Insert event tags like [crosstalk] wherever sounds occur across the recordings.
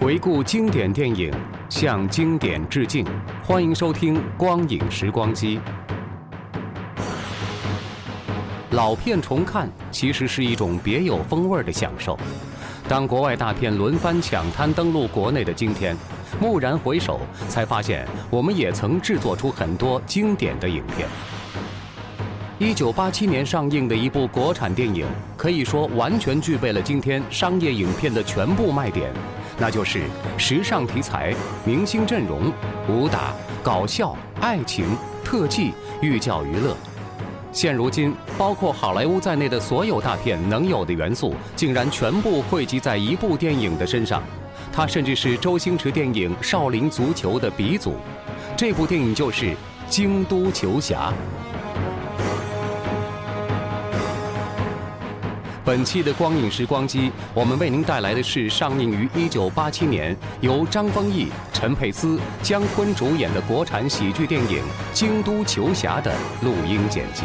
回顾经典电影，向经典致敬。欢迎收听《光影时光机》。老片重看其实是一种别有风味的享受。当国外大片轮番抢滩登陆国内的今天，蓦然回首，才发现我们也曾制作出很多经典的影片。一九八七年上映的一部国产电影，可以说完全具备了今天商业影片的全部卖点。那就是时尚题材、明星阵容、武打、搞笑、爱情、特技、寓教于乐。现如今，包括好莱坞在内的所有大片能有的元素，竟然全部汇集在一部电影的身上。它甚至是周星驰电影《少林足球》的鼻祖。这部电影就是《京都球侠》。本期的光影时光机，我们为您带来的是上映于一九八七年，由张丰毅、陈佩斯、姜昆主演的国产喜剧电影《京都球侠》的录音剪辑。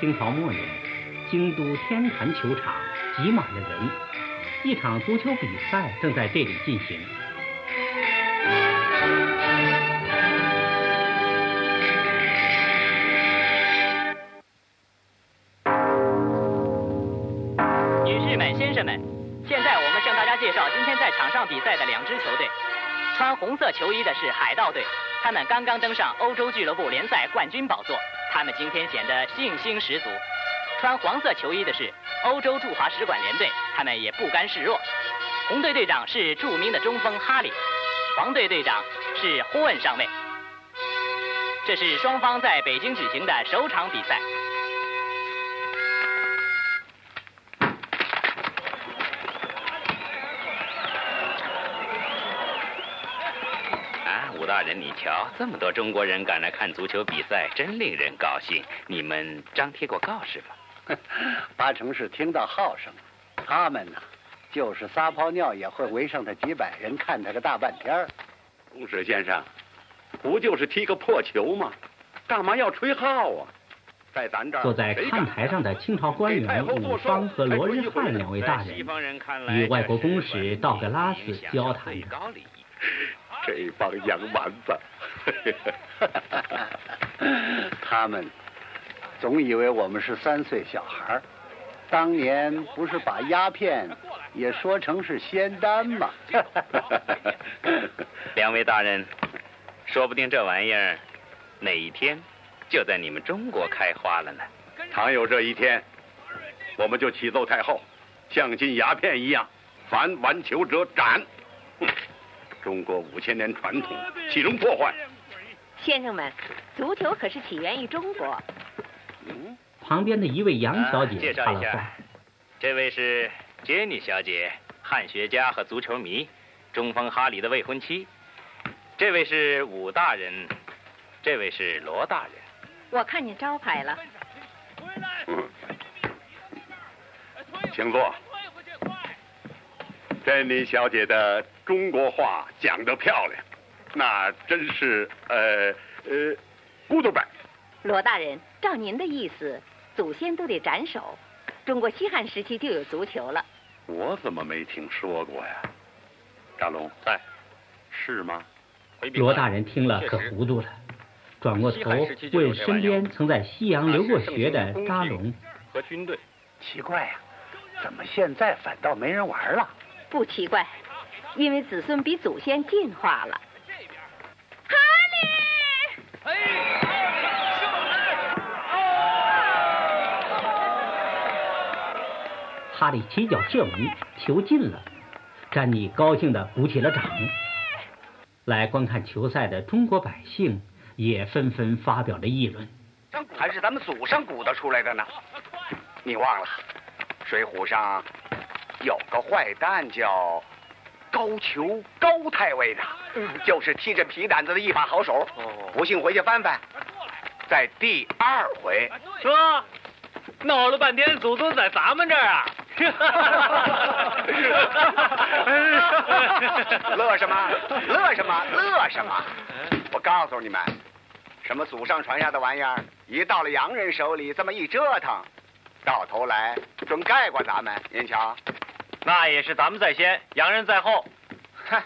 清朝末年，京都天坛球场挤满了人。一场足球比赛正在这里进行。女士们、先生们，现在我们向大家介绍今天在场上比赛的两支球队。穿红色球衣的是海盗队，他们刚刚登上欧洲俱乐部联赛冠军宝座，他们今天显得信心十足。穿黄色球衣的是。欧洲驻华使馆联队，他们也不甘示弱。红队队长是著名的中锋哈里，黄队队长是霍恩上尉。这是双方在北京举行的首场比赛。啊，武大人，你瞧，这么多中国人赶来看足球比赛，真令人高兴。你们张贴过告示吗？[laughs] 八成是听到号声，他们呢，就是撒泡尿也会围上他几百人看他个大半天。公使先生，不就是踢个破球吗？干嘛要吹号啊？在咱这儿坐在看台上的清朝官员武方和罗日汉两位大人，与外国公使道格拉斯交谈着。这帮洋蛮子，[laughs] 他们。总以为我们是三岁小孩当年不是把鸦片也说成是仙丹吗？[laughs] 两位大人，说不定这玩意儿哪一天就在你们中国开花了呢。倘有这一天，我们就启奏太后，像禁鸦片一样，凡玩球者斩。中国五千年传统岂容破坏？先生们，足球可是起源于中国。旁边的一位杨小姐介绍一下，这位是杰尼小姐，汉学家和足球迷，中锋哈里的未婚妻。这位是武大人，这位是罗大人。我看见招牌了。嗯，请坐。珍妮小姐的中国话讲得漂亮，那真是呃呃，good 白。罗大人，照您的意思，祖先都得斩首。中国西汉时期就有足球了。我怎么没听说过呀？张龙在，是吗？罗大人听了可糊涂了。转过头问身边曾在西洋留过学的扎龙和军队。奇怪呀，怎么现在反倒没人玩了？不奇怪，因为子孙比祖先进化了。哈利，哈利起脚射门，球进了，詹妮高兴地鼓起了掌。来观看球赛的中国百姓也纷纷发表了议论。还是咱们祖上鼓捣出来的呢？你忘了，《水浒》上有个坏蛋叫高俅，高太尉的，就是踢着皮胆子的一把好手。不信回去翻翻，在第二回。说，闹了半天，祖宗在咱们这儿啊！[laughs] 乐什么？乐什么？乐什么？我告诉你们，什么祖上传下的玩意儿，一到了洋人手里，这么一折腾，到头来准盖过咱们。您瞧，那也是咱们在先，洋人在后。[laughs] 哼，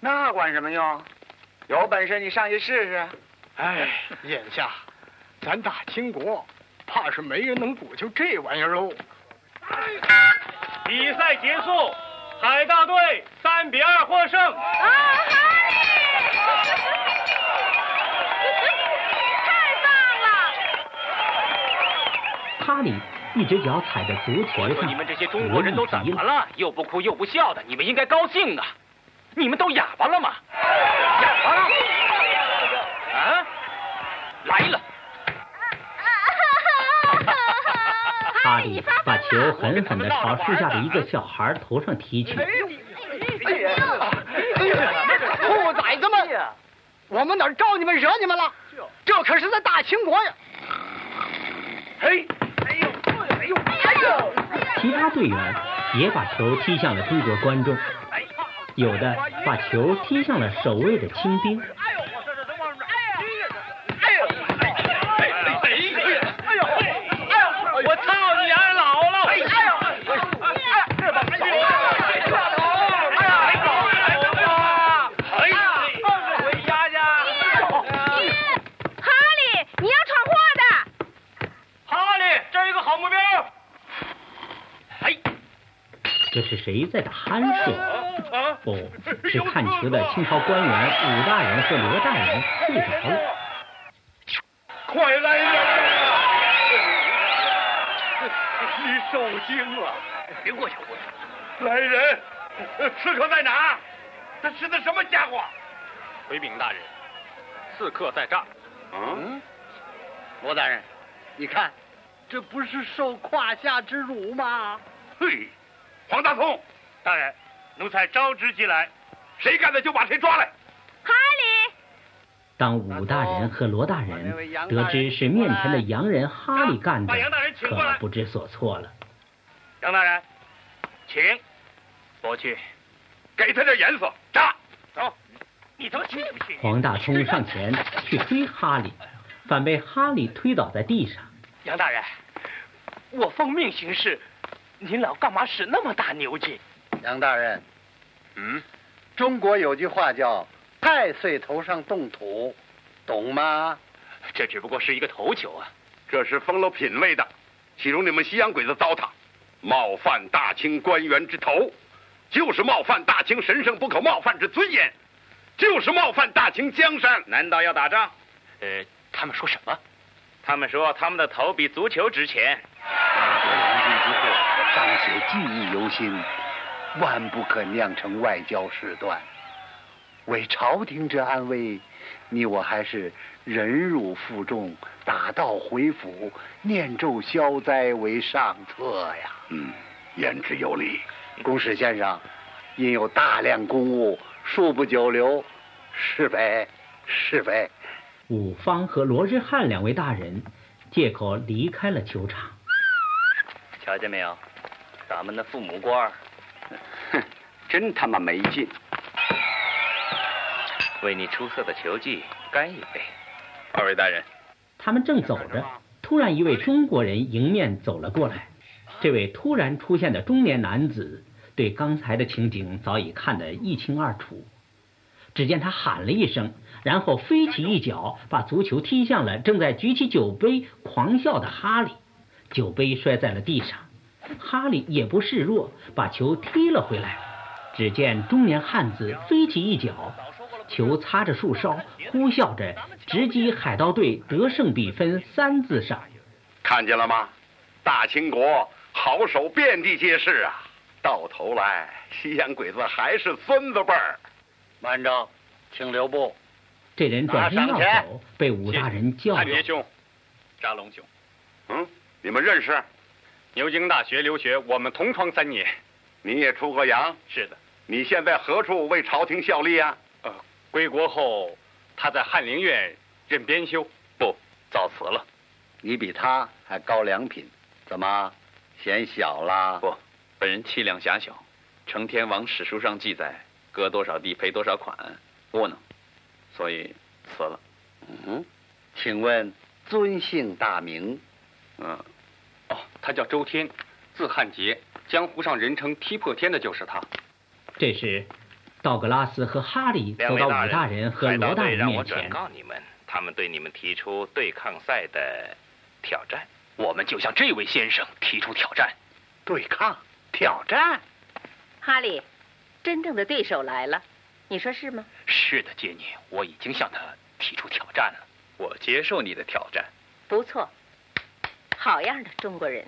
那管什么用？有本事你上去试试。哎，眼下咱大清国，怕是没人能鼓就这玩意儿喽。比赛结束，海大队三比二获胜。啊，哈利！太棒了！哈利一只脚踩在足球上，你们这些中国人都怎么了？又不哭又不笑的，你们应该高兴啊！你们都哑巴了吗？哑巴了？把球狠狠地朝树下的一个小孩头上踢去。哎呀，兔崽子们！我们哪招你们惹你们了？这可是在大清国呀！嘿，哎呦，哎呦，哎呦！其他队员也把球踢向了中国观众，有的把球踢向了守卫的清兵。谁在打鼾睡？哦，是看球的清朝官员武大人和罗大人睡着了。快来人呐！你受惊了，别过去，过去。来人！刺客在哪？他是的什么家伙？回禀大人，刺客在这儿。嗯，罗大人，你看，这不是受胯下之辱吗？嘿，黄大聪，大人，奴才招之即来。谁干的就把谁抓来。哈利，当武大人和罗大人得知是面前的洋人哈利干的把杨大人，请过来可不知所措了。杨大人，请。我去。给他点颜色，扎！走。你他妈去不去？黄大聪上前去推哈利，反被哈利推倒在地上。杨大人，我奉命行事，您老干嘛使那么大牛劲？杨大人，嗯，中国有句话叫“太岁头上动土”，懂吗？这只不过是一个头球啊！这是封了品位的，岂容你们西洋鬼子糟蹋？冒犯大清官员之头，就是冒犯大清神圣不可冒犯之尊严，就是冒犯大清江山。难道要打仗？呃，他们说什么？他们说他们的头比足球值钱。亡君之祸，当写记忆犹新，万不可酿成外交事端。为朝廷之安危，你我还是忍辱负重，打道回府，念咒消灾为上策呀。嗯，言之有理。公使先生，因有大量公务，恕不久留，是非，是非。武方和罗日汉两位大人借口离开了球场。瞧见没有，咱们的父母官儿，哼，真他妈没劲！为你出色的球技干一杯。二位大人，他们正走着，突然一位中国人迎面走了过来。这位突然出现的中年男子对刚才的情景早已看得一清二楚。只见他喊了一声，然后飞起一脚，把足球踢向了正在举起酒杯狂笑的哈利，酒杯摔在了地上。哈利也不示弱，把球踢了回来。只见中年汉子飞起一脚，球擦着树梢，呼啸着直击海盗队得胜比分三字上。看见了吗？大清国好手遍地皆是啊！到头来，西洋鬼子还是孙子辈儿。慢着，请留步。这人转身要走，被武大人叫住。别兄，扎龙兄。嗯，你们认识？牛津大学留学，我们同窗三年。你也出过洋？是的。你现在何处为朝廷效力啊？呃，归国后，他在翰林院任编修。不，早辞了。你比他还高两品，怎么嫌小啦？不，本人气量狭小，成天往史书上记载，割多少地赔多少款，窝囊，所以辞了。嗯，请问尊姓大名？嗯，哦，他叫周天，字汉杰，江湖上人称踢破天的就是他。这时，道格拉斯和哈利走到武大人和罗大人面前。转告你们，他们对你们提出对抗赛的挑战。我们就向这位先生提出挑战。对抗？挑战？哈利，真正的对手来了，你说是吗？是的，杰尼，我已经向他提出挑战了。我接受你的挑战。不错，好样的，中国人。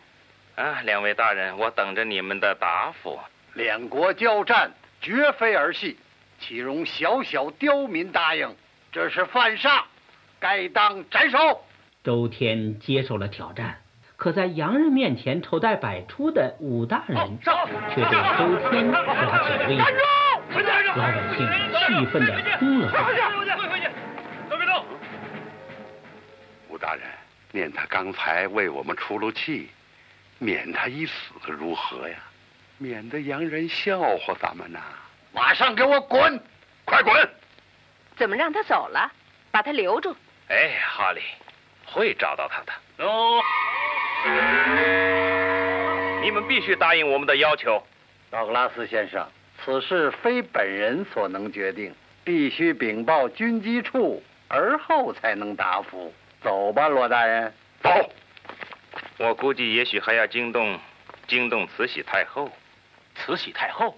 啊，两位大人，我等着你们的答复。两国交战绝非儿戏，岂容小小刁民答应？这是犯上，该当斩首。周天接受了挑战，可在洋人面前丑态百出的武大人却对周天抓起了威胁。老百姓气愤的哭了。都别动！武大人，念他刚才为我们出了气，免他一死如何呀？免得洋人笑话咱们呐！马上给我滚！快滚！怎么让他走了？把他留住！哎，哈利，会找到他的。哦，你们必须答应我们的要求。道格拉斯先生，此事非本人所能决定，必须禀报军机处，而后才能答复。走吧，罗大人。走。我估计，也许还要惊动，惊动慈禧太后。慈禧太后，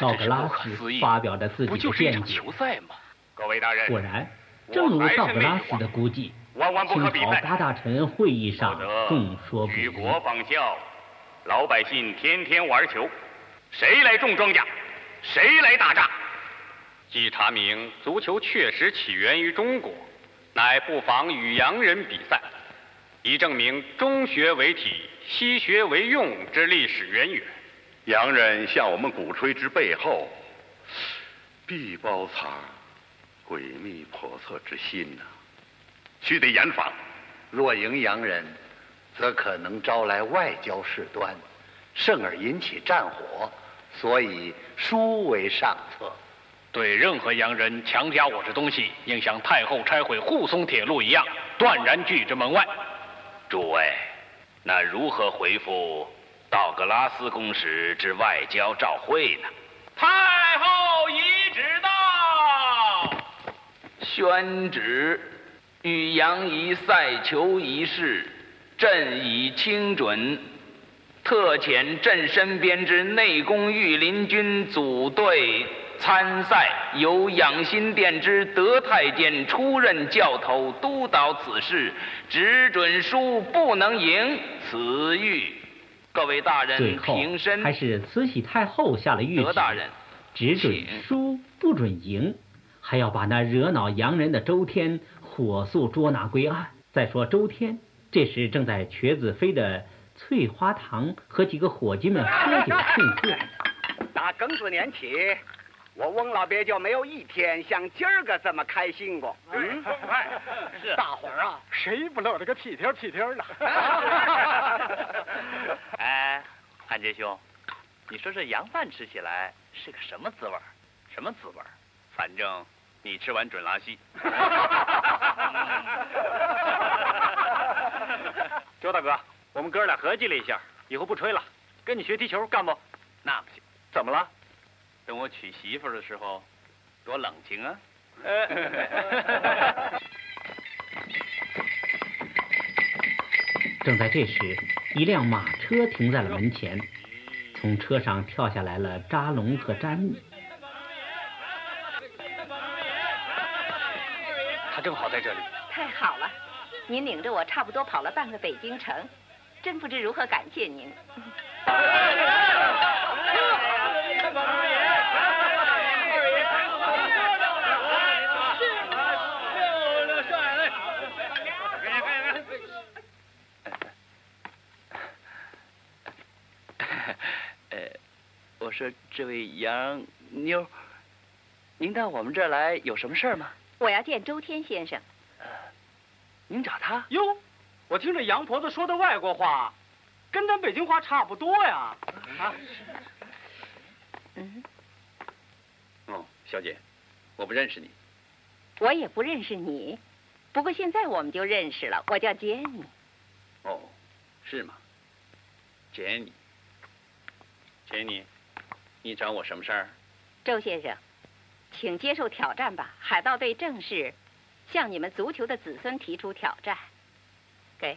道格拉斯发表着自己的见解。球赛吗？各位大人，果然，正如道格拉斯的估计，清朝八大臣会议上众说不一。举国仿效，老百姓天天玩球，谁来种庄稼，谁来打仗？既查明足球确实起源于中国，乃不妨与洋人比赛，以证明中学为体，西学为用之历史渊源。洋人向我们鼓吹之背后，必包藏诡秘叵测之心呐，须得严防。若迎洋人，则可能招来外交事端，甚而引起战火，所以书为上策。对任何洋人强加我这东西，应像太后拆毁护松铁路一样，断然拒之门外。诸位，那如何回复？道格拉斯公使之外交照会呢？太后已旨到，宣旨：与杨仪赛球一事，朕已清准，特遣朕身边之内宫御林军组队参赛，由养心殿之德太监出任教头督导此事，只准输不能赢，此谕。各位大人，平身还是慈禧太后下了谕旨，大人只准输不准赢，还要把那惹恼洋人的周天火速捉拿归案。再说周天这时正在瘸子飞的翠花堂和几个伙计们喝酒庆贺。打庚子年起。我翁老别就没有一天像今儿个这么开心过。嗯，[laughs] 是大伙儿啊，谁不乐得个屁颠屁颠的？[laughs] 哎，汉杰兄，你说这洋饭吃起来是个什么滋味？什么滋味？反正你吃完准拉稀。[laughs] 周大哥，我们哥俩合计了一下，以后不吹了，跟你学踢球，干不？那不行。怎么了？等我娶媳妇的时候，多冷清啊！[laughs] 正在这时，一辆马车停在了门前，从车上跳下来了扎龙和詹木。他正好在这里。太好了，您领着我差不多跑了半个北京城，真不知如何感谢您。说这位杨妞，您到我们这儿来有什么事儿吗？我要见周天先生。您找他？哟，我听这杨婆子说的外国话，跟咱北京话差不多呀。啊，嗯，哦，小姐，我不认识你。我也不认识你，不过现在我们就认识了。我叫杰尼。哦，是吗？杰尼，杰尼，你找我什么事儿？周先生，请接受挑战吧。海盗队正式向你们足球的子孙提出挑战。给，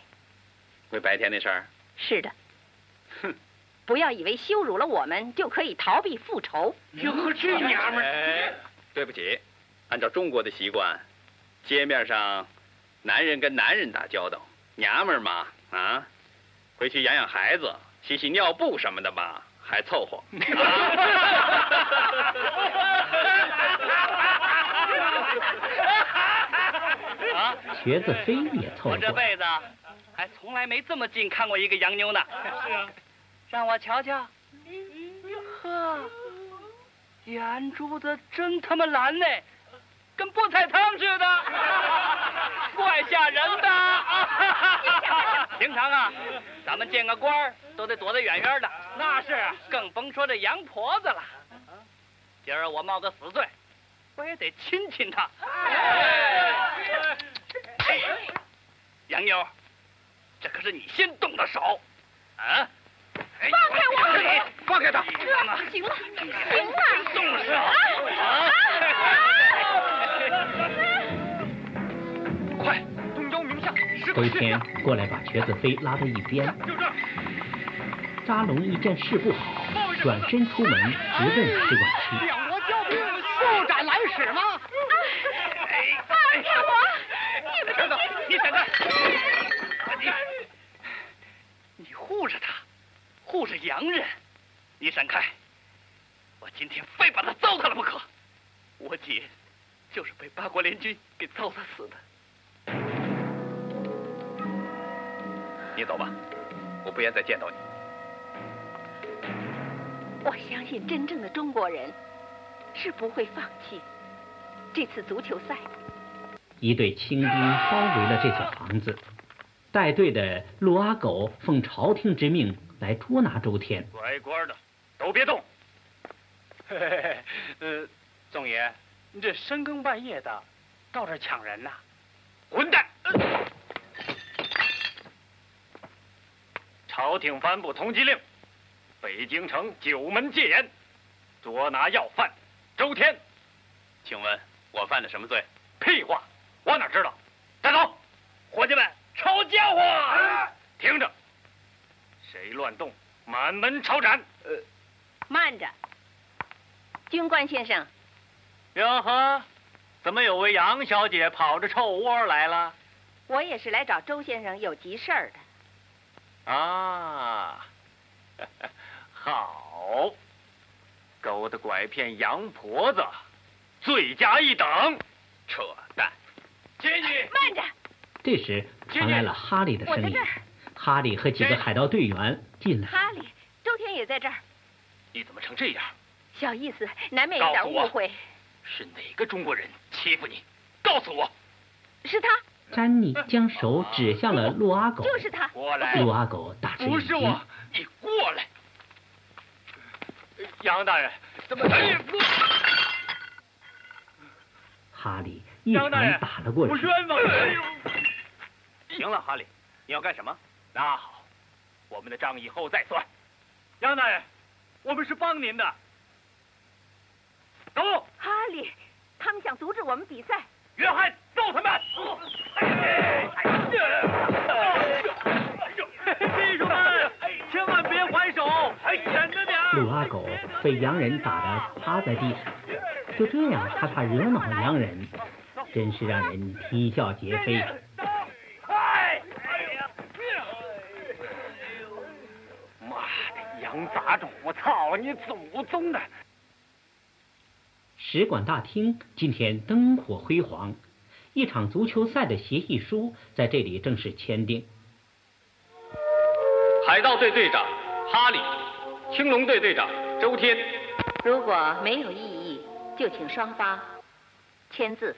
为白天那事儿？是的。哼，不要以为羞辱了我们就可以逃避复仇。哟，这娘们儿！哎，对不起，按照中国的习惯，街面上男人跟男人打交道，娘们儿嘛啊，回去养养孩子、洗洗尿布什么的吧，还凑合。[laughs] 啊，瘸子飞也凑合我。这辈子还从来没这么近看过一个洋妞呢。是啊，让我瞧瞧。呵，眼珠子真他妈蓝呢，跟菠菜汤似的，[laughs] 怪吓人的。平常啊，咱们见个官儿都得躲得远远的，那是，更甭说这洋婆子了。今儿我冒个死罪，我也得亲亲她。哎杨妞，这可是你先动的手，啊！放开我！放开他！行了，行了，动手！啊！[laughs] 周天过来把瘸子飞拉到一边。就这。扎龙一见事不好，转身出门直奔使馆去。两国交兵，速斩来使吗？放开我！你们瘸子，你闪开！你，你护着他，护着洋人，你闪开！我今天非把他糟蹋了不可。我姐就是被八国联军给糟蹋死的。你走吧，我不愿再见到你。我相信真正的中国人是不会放弃这次足球赛。一队清兵包围了这所房子，带队的陆阿狗奉朝廷之命来捉拿周天。乖乖的，都别动。嘿嘿嘿，呃，总爷，你这深更半夜的到这抢人呐？混蛋！朝廷颁布通缉令，北京城九门戒严，捉拿要犯周天。请问我犯了什么罪？屁话，我哪知道？带走，伙计们，抄家伙！听着，谁乱动，满门抄斩。呃，慢着，军官先生，哟呵，怎么有位杨小姐跑着臭窝来了？我也是来找周先生有急事儿的。啊，好，狗的拐骗洋婆子，罪加一等。扯淡！接你。慢着，这时传来了哈利的声音。哈利和几个海盗队员进来。哈利，周天也在这儿。你怎么成这样？小意思，难免有点误会。是哪个中国人欺负你？告诉我。是他。詹妮将手指向了陆阿狗。就是他。过来。陆阿狗大吃一惊。不是我，你过来。杨大人，怎么？哈利一拳打了过去。我冤枉！行了，哈利，你要干什么？那好，我们的账以后再算。杨大人，我们是帮您的。走。哈利，他们想阻止我们比赛。约翰，揍他们！秘书们，千万别还手，忍着点。陆阿狗被洋人打得趴在地上，就这样他怕惹恼洋人，真是让人啼笑皆非。妈的，洋杂种！我操你祖宗的！使馆大厅今天灯火辉煌，一场足球赛的协议书在这里正式签订。海盗队队长哈里，青龙队队长周天。如果没有异议，就请双方签字。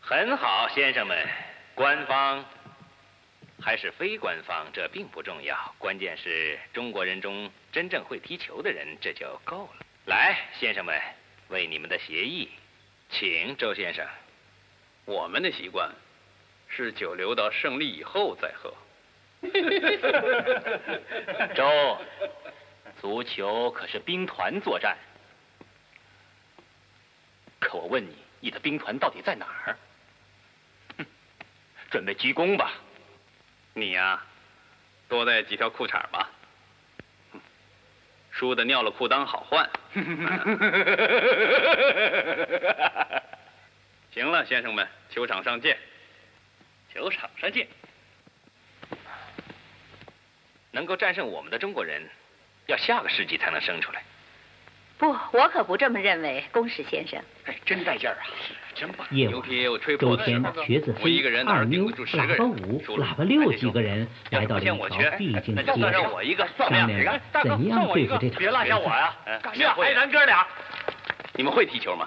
很好，先生们，官方还是非官方，这并不重要，关键是中国人中真正会踢球的人，这就够了。来，先生们。为你们的协议，请周先生。我们的习惯是酒留到胜利以后再喝。[laughs] 周，足球可是兵团作战，可我问你，你的兵团到底在哪儿？准备鞠躬吧。你呀，多带几条裤衩吧。输的尿了裤裆好换。[laughs] 行了，先生们，球场上见。球场上见。能够战胜我们的中国人，要下个世纪才能生出来。不，我可不这么认为，公使先生。哎，真带劲儿啊！真棒！夜晚，周天、瘸子飞、二妞、喇叭五、喇叭六几个人来到了一条必经的街上，商量怎样对付这场别落下我呀！下海咱哥俩。你们会踢球吗？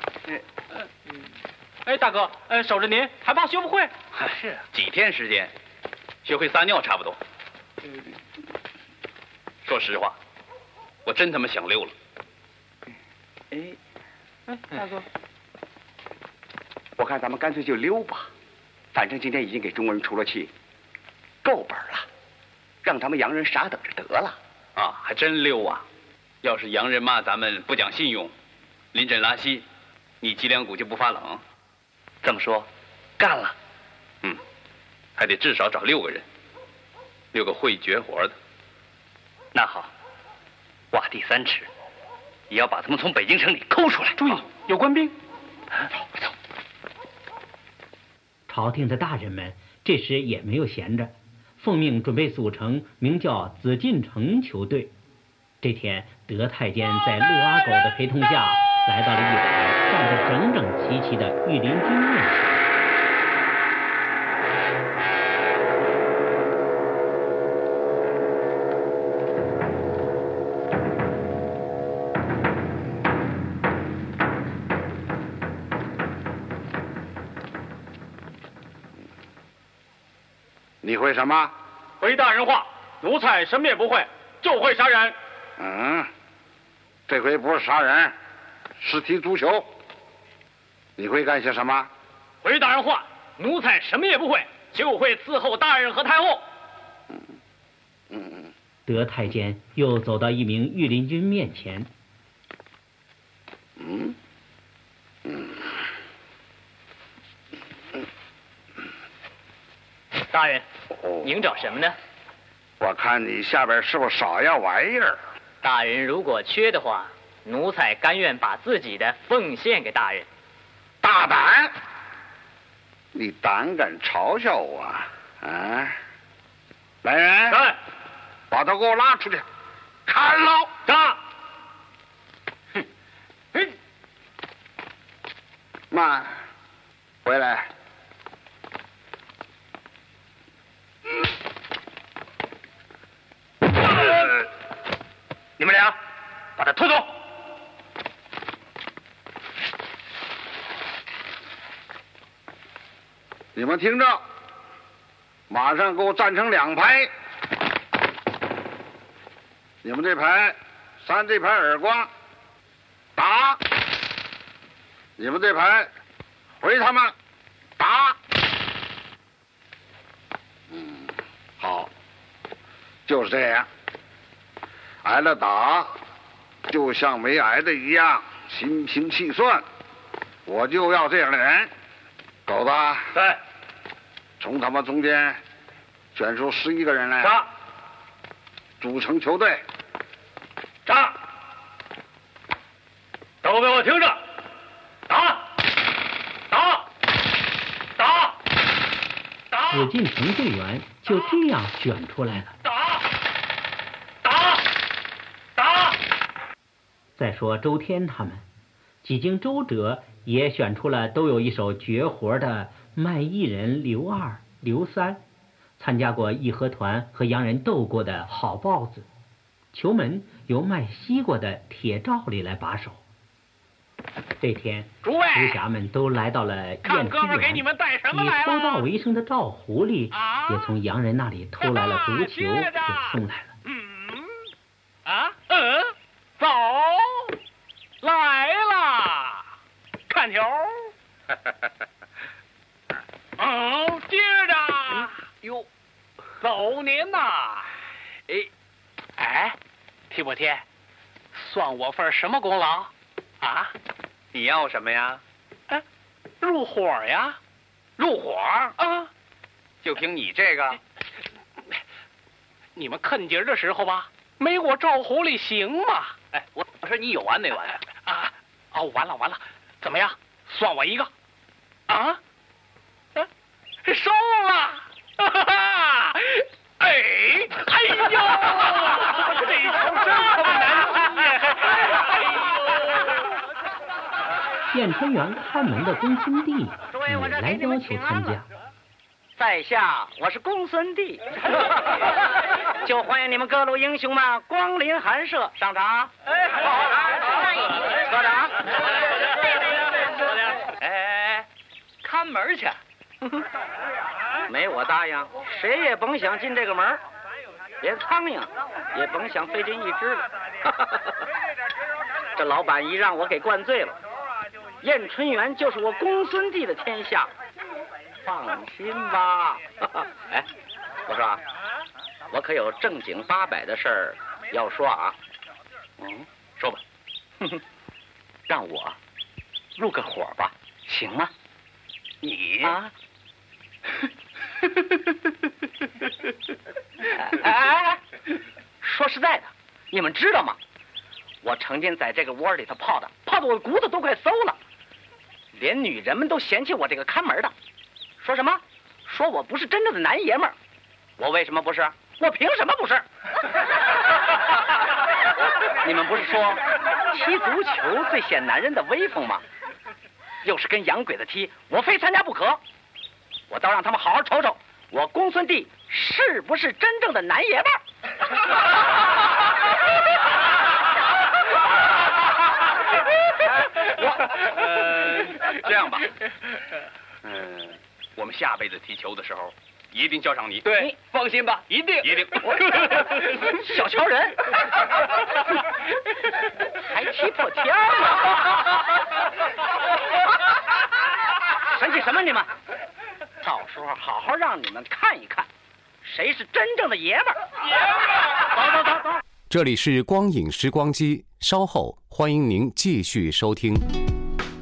哎，大哥，呃，守着您还怕学不会？是几天时间，学会撒尿差不多。说实话，我真他妈想溜了。哎，哎，大哥，我看咱们干脆就溜吧，反正今天已经给中国人出了气，够本了，让他们洋人傻等着得了。啊，还真溜啊！要是洋人骂咱们不讲信用，临阵拉稀，你脊梁骨就不发冷。这么说，干了。嗯，还得至少找六个人，六个会绝活的。那好，挖地三尺。也要把他们从北京城里抠出来。注意，有官兵。走，走。朝廷的大人们这时也没有闲着，奉命准备组成名叫紫禁城球队。这天，德太监在陆阿狗的陪同下，来到了一排站得整整齐齐的御林军面前。你会什么？回大人话，奴才什么也不会，就会杀人。嗯，这回不是杀人，是踢足球。你会干些什么？回大人话，奴才什么也不会，就会伺候大人和太后。嗯嗯。德太监又走到一名御林军面前。嗯嗯。大人，您找什么呢？我看你下边是不是少样玩意儿？大人如果缺的话，奴才甘愿把自己的奉献给大人。大胆！你胆敢嘲笑我？啊！来人！来，把他给我拉出去，砍了！打！哼！嘿！慢，回来。你们俩把他拖走！你们听着，马上给我站成两排。你们这排扇这排耳光，打！你们这排回他们，打！嗯，好，就是这样。挨了打，就像没挨的一样，心平气顺。我就要这样的人。狗子，在，从他们中间选出十一个人来，杀，组成球队。杀！都给我听着，打！打！打！打！紫禁城队员就这样选出来了。打！打！打！再说周天他们，几经周折，也选出了都有一手绝活的卖艺人刘二、刘三，参加过义和团和洋人斗过的好豹子，球门由卖西瓜的铁照里来把守。这天，诸位游侠们都来到了看燕春哥们给你园，们带什么以偷盗？为生的赵狐狸也从洋人那里偷来了足球给送来了。啊？嗯，走，来啦，看球。嗯，[laughs] 接着。哟，走您呐。哎，哎，提不提？算我份什么功劳？啊？你要什么呀？哎，入伙呀？入伙啊？就凭你这个？你们看节的时候吧，没我赵狐狸行吗？哎，我我说你有完没完呀？啊，哦，完了完了，怎么样？算我一个，啊？啊收了，哈哈哈！哎，哎呦，这球真他妈难踢呀！燕春园看门的公孙弟也来要求参加。在下我是公孙弟，[laughs] 就欢迎你们各路英雄们光临寒舍上场。哎，好，科长。哎哎哎，看门去。[laughs] 没我答应，谁也甭想进这个门连苍蝇也甭想飞进一只来。[laughs] 这老板一让我给灌醉了，燕春园就是我公孙弟的天下。放心吧。[laughs] 哎，我说啊，我可有正经八百的事儿要说啊。嗯，说吧。让我入个伙吧，行吗？你啊？哎 [laughs] 哎哎！说实在的，你们知道吗？我成天在这个窝里头泡的，泡的我骨头都快馊了，连女人们都嫌弃我这个看门的。说什么？说我不是真正的男爷们儿。我为什么不是？我凭什么不是？[laughs] 你们不是说踢足球最显男人的威风吗？又是跟洋鬼子踢，我非参加不可。我倒让他们好好瞅瞅，我公孙弟是不是真正的男爷们儿？[laughs] 呃，这样吧，嗯，我们下辈子踢球的时候，一定叫上你。对，放心吧，一定一定。小瞧人，还踢破天了。生气什么你们？到时候好好让你们看一看，谁是真正的爷们儿。走走走走。这里是光影时光机，稍后欢迎您继续收听。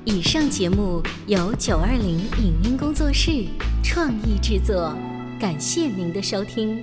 以上节目由九二零影音工作室创意制作，感谢您的收听。